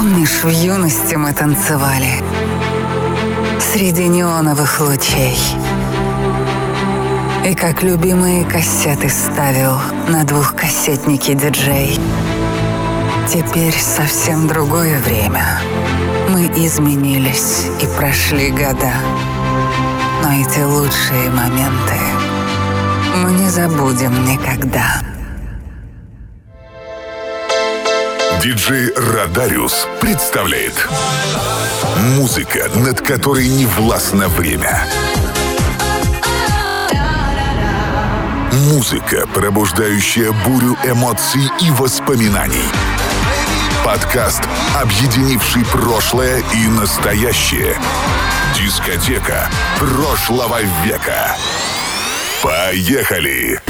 Помнишь, в юности мы танцевали Среди неоновых лучей? И как любимые кассеты ставил На двухкассетнике диджей. Теперь совсем другое время. Мы изменились и прошли года. Но эти лучшие моменты Мы не забудем никогда Диджей Радариус представляет Музыка, над которой не властно время. Музыка, пробуждающая бурю эмоций и воспоминаний. Подкаст, объединивший прошлое и настоящее. Дискотека прошлого века. Поехали!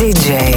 Диджей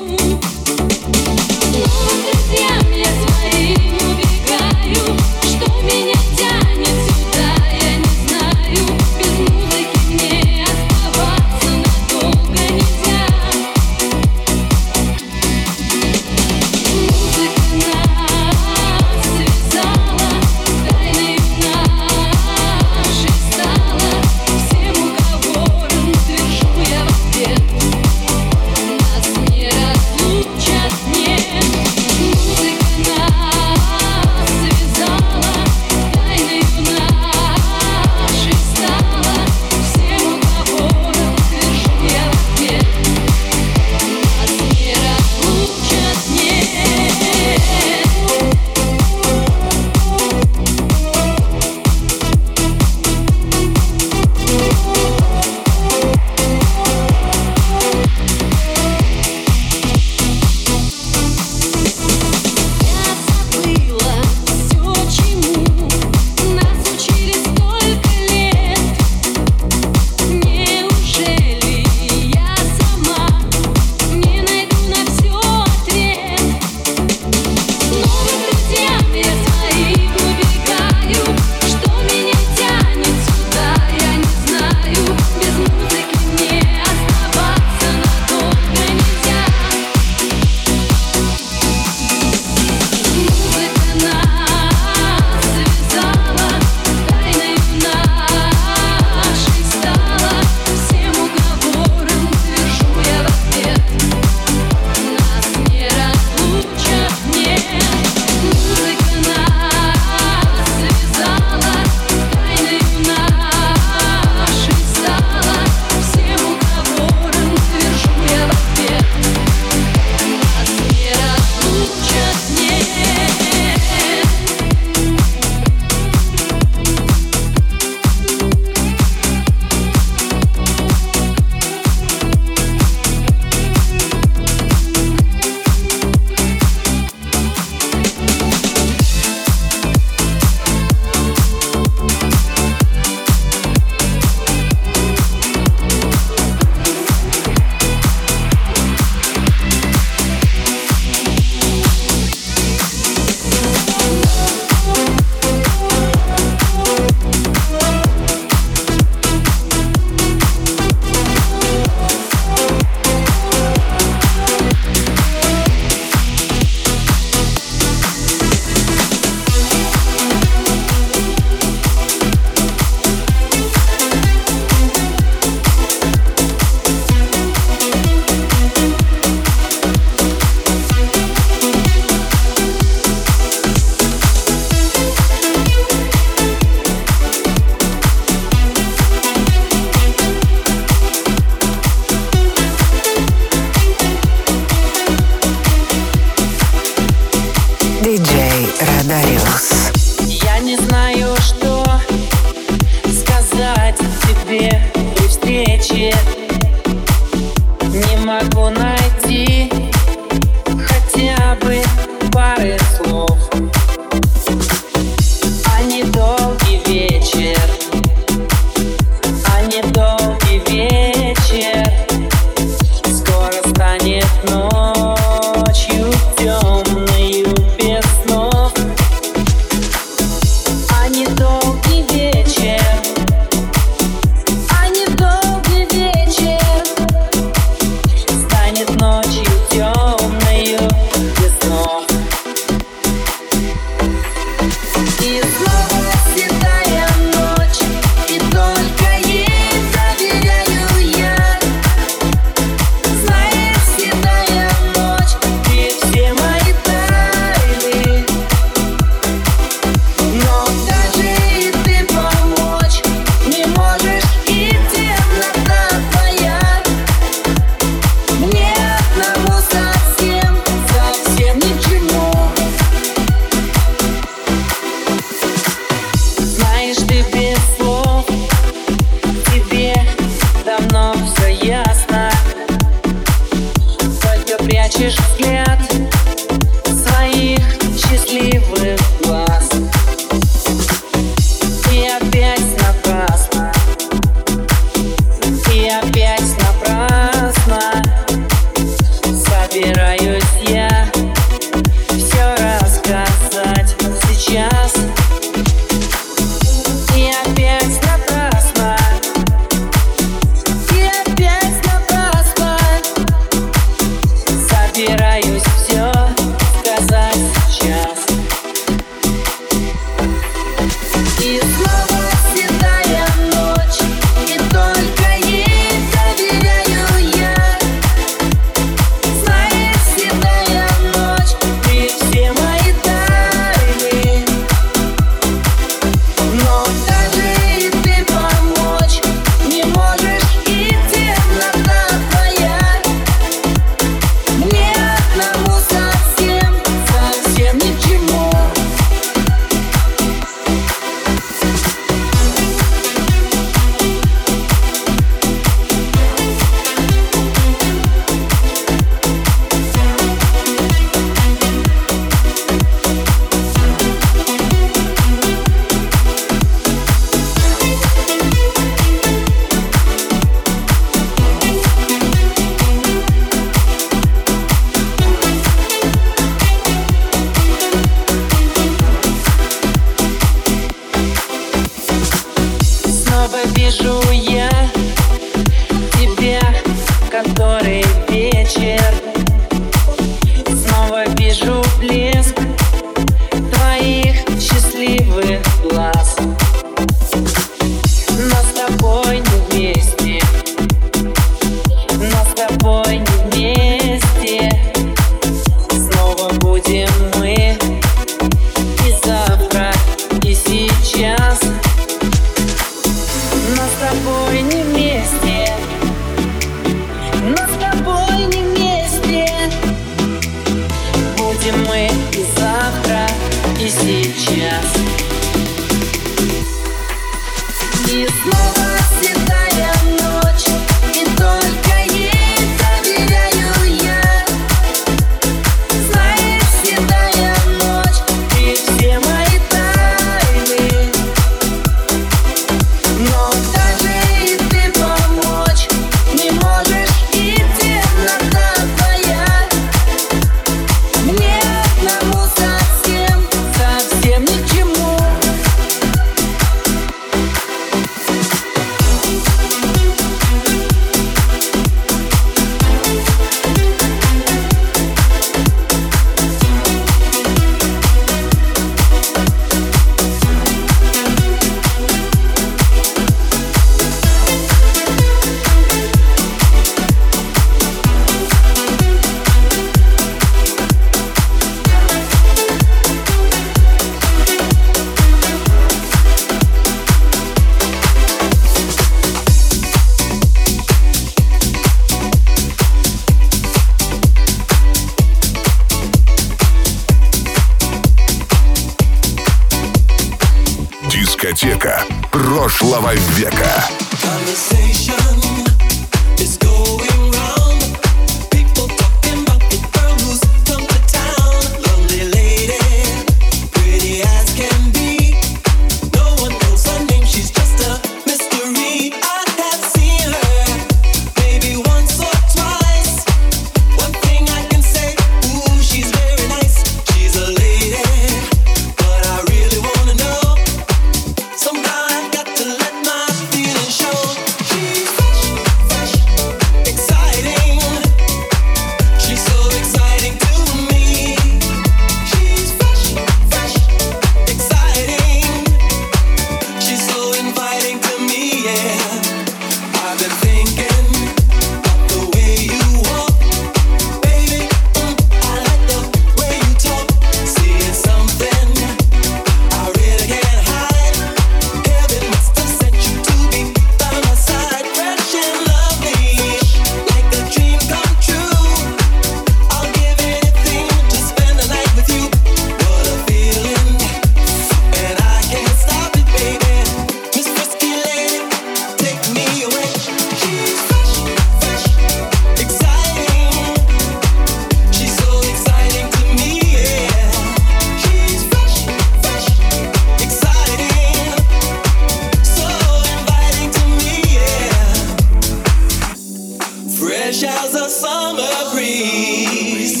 summer breeze.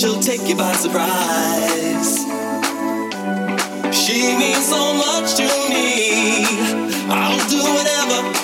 She'll take you by surprise. She means so much to me. I'll do whatever.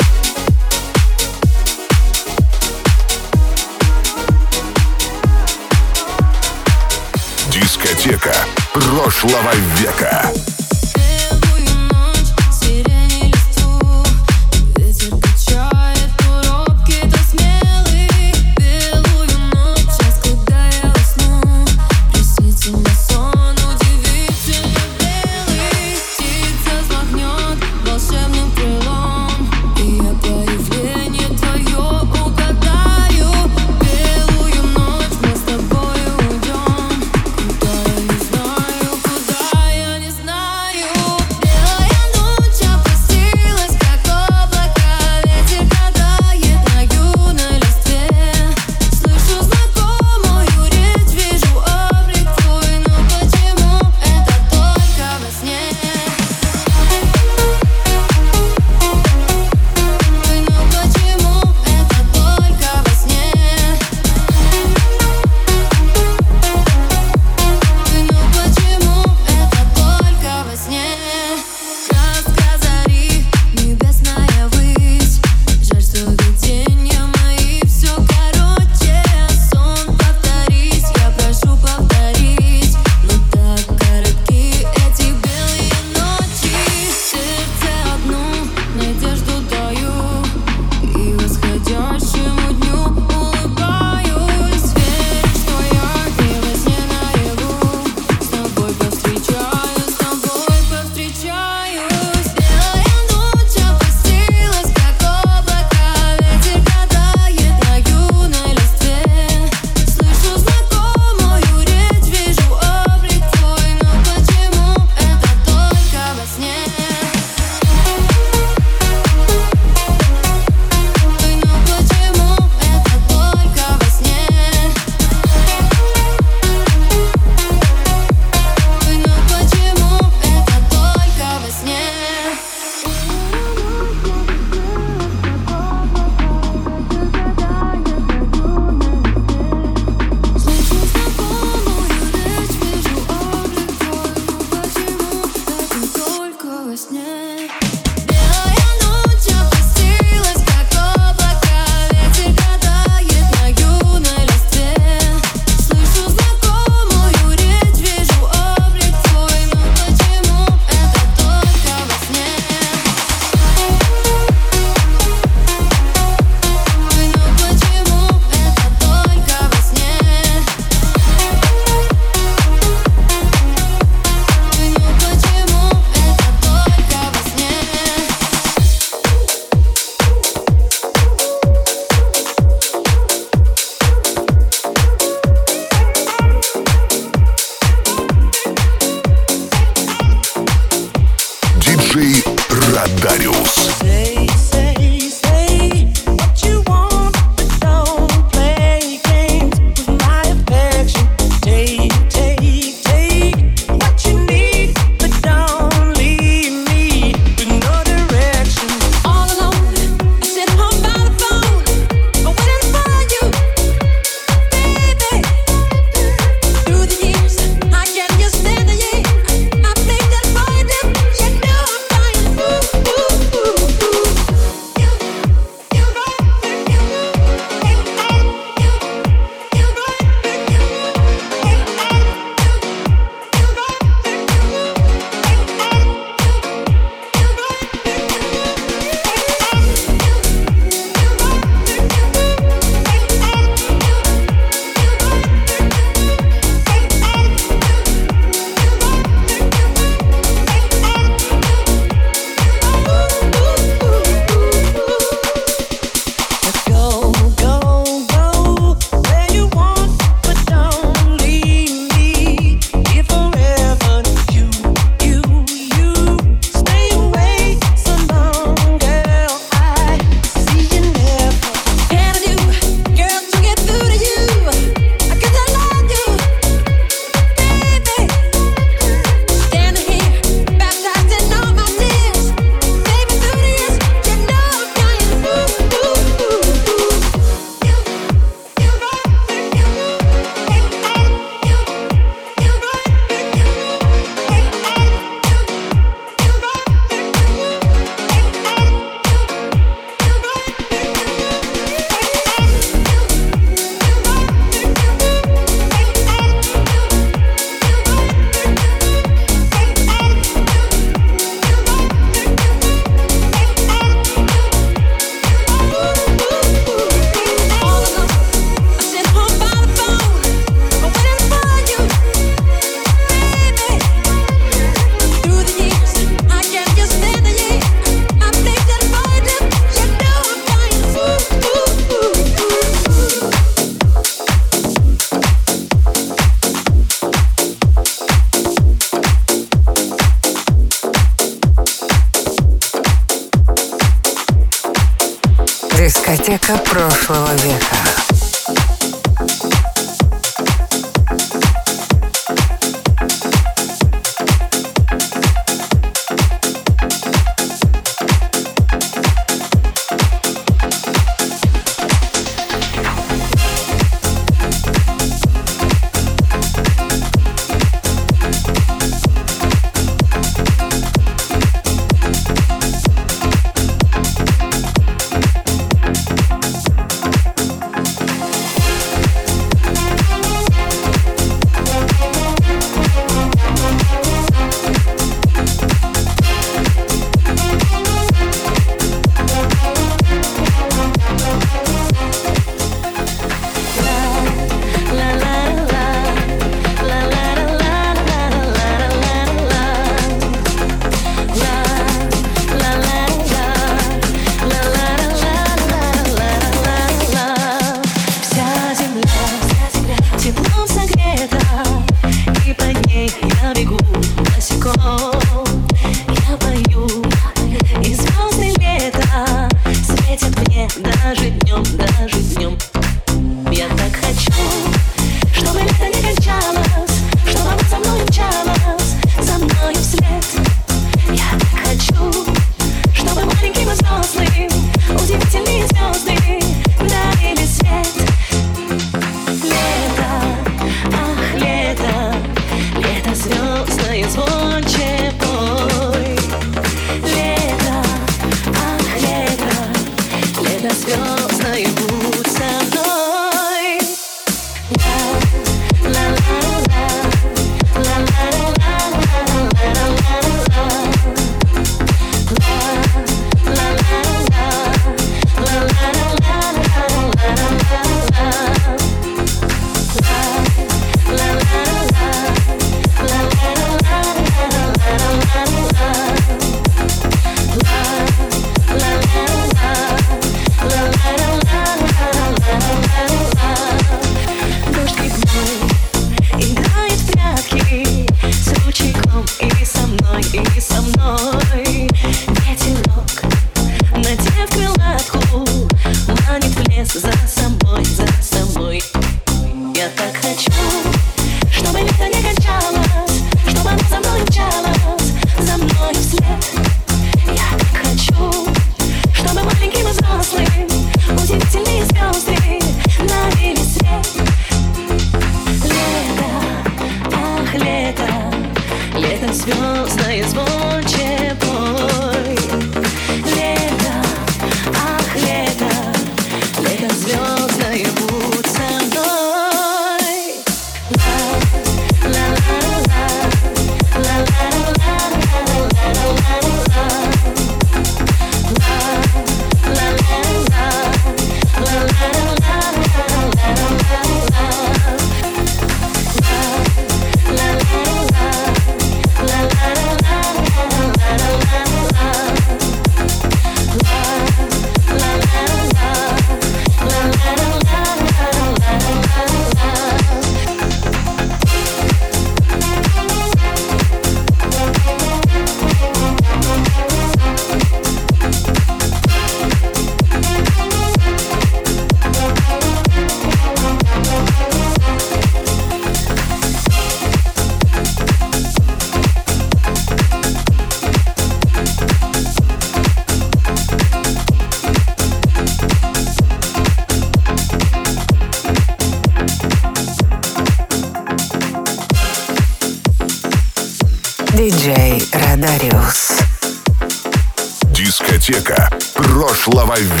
Слововер.